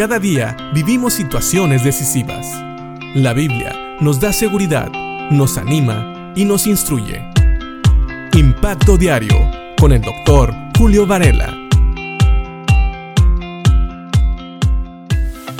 Cada día vivimos situaciones decisivas. La Biblia nos da seguridad, nos anima y nos instruye. Impacto Diario con el doctor Julio Varela.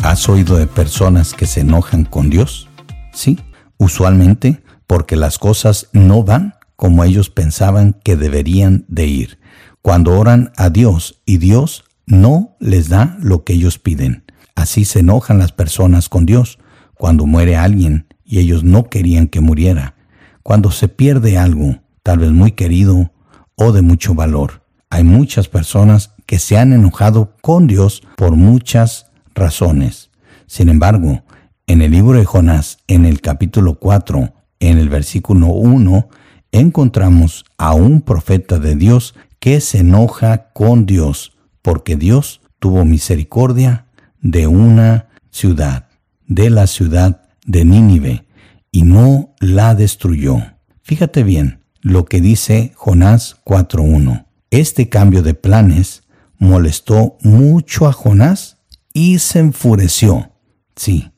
¿Has oído de personas que se enojan con Dios? Sí, usualmente porque las cosas no van como ellos pensaban que deberían de ir. Cuando oran a Dios y Dios no les da lo que ellos piden. Así se enojan las personas con Dios cuando muere alguien y ellos no querían que muriera. Cuando se pierde algo, tal vez muy querido o de mucho valor. Hay muchas personas que se han enojado con Dios por muchas razones. Sin embargo, en el libro de Jonás, en el capítulo 4, en el versículo 1, encontramos a un profeta de Dios que se enoja con Dios, porque Dios tuvo misericordia de una ciudad, de la ciudad de Nínive, y no la destruyó. Fíjate bien lo que dice Jonás 4.1. Este cambio de planes molestó mucho a Jonás y se enfureció. Sí,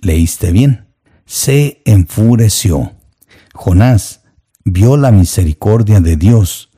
leíste bien. Se enfureció. Jonás vio la misericordia de Dios,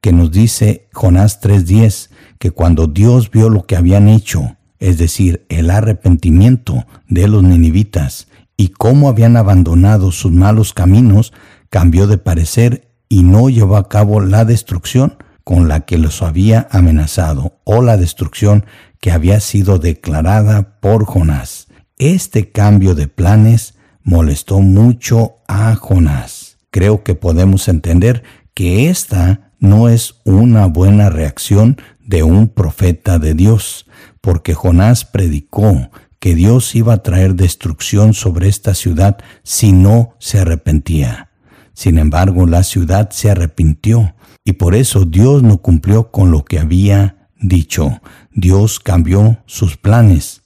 que nos dice Jonás 3.10, que cuando Dios vio lo que habían hecho, es decir, el arrepentimiento de los ninivitas, y cómo habían abandonado sus malos caminos, cambió de parecer y no llevó a cabo la destrucción con la que los había amenazado, o la destrucción que había sido declarada por Jonás. Este cambio de planes molestó mucho a Jonás. Creo que podemos entender que esta no es una buena reacción de un profeta de Dios, porque Jonás predicó que Dios iba a traer destrucción sobre esta ciudad si no se arrepentía. Sin embargo, la ciudad se arrepintió y por eso Dios no cumplió con lo que había dicho, Dios cambió sus planes,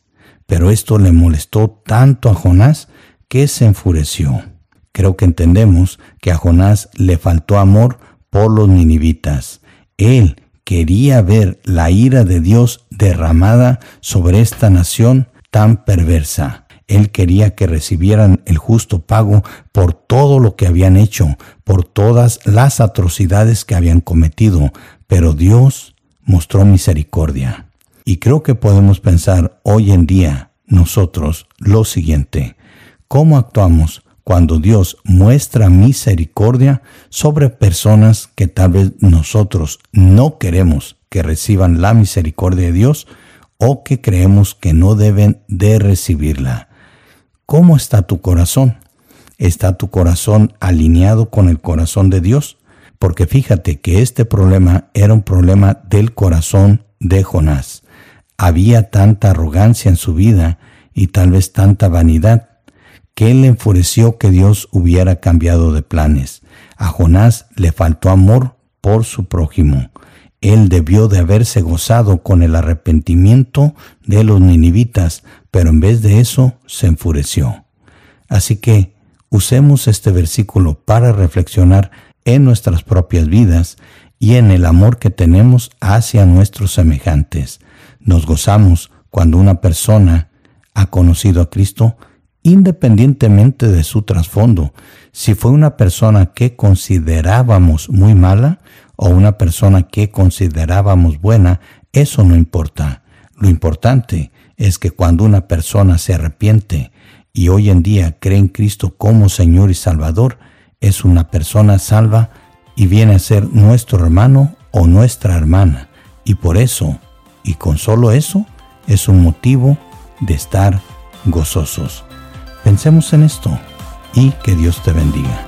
pero esto le molestó tanto a Jonás que se enfureció. Creo que entendemos que a Jonás le faltó amor por los ninivitas. Él quería ver la ira de Dios derramada sobre esta nación tan perversa. Él quería que recibieran el justo pago por todo lo que habían hecho, por todas las atrocidades que habían cometido, pero Dios mostró misericordia. Y creo que podemos pensar hoy en día nosotros lo siguiente, ¿cómo actuamos cuando Dios muestra misericordia sobre personas que tal vez nosotros no queremos que reciban la misericordia de Dios o que creemos que no deben de recibirla? ¿Cómo está tu corazón? ¿Está tu corazón alineado con el corazón de Dios? porque fíjate que este problema era un problema del corazón de Jonás. Había tanta arrogancia en su vida y tal vez tanta vanidad que él enfureció que Dios hubiera cambiado de planes. A Jonás le faltó amor por su prójimo. Él debió de haberse gozado con el arrepentimiento de los ninivitas, pero en vez de eso se enfureció. Así que usemos este versículo para reflexionar en nuestras propias vidas y en el amor que tenemos hacia nuestros semejantes. Nos gozamos cuando una persona ha conocido a Cristo independientemente de su trasfondo. Si fue una persona que considerábamos muy mala o una persona que considerábamos buena, eso no importa. Lo importante es que cuando una persona se arrepiente y hoy en día cree en Cristo como Señor y Salvador, es una persona salva y viene a ser nuestro hermano o nuestra hermana. Y por eso, y con solo eso, es un motivo de estar gozosos. Pensemos en esto y que Dios te bendiga.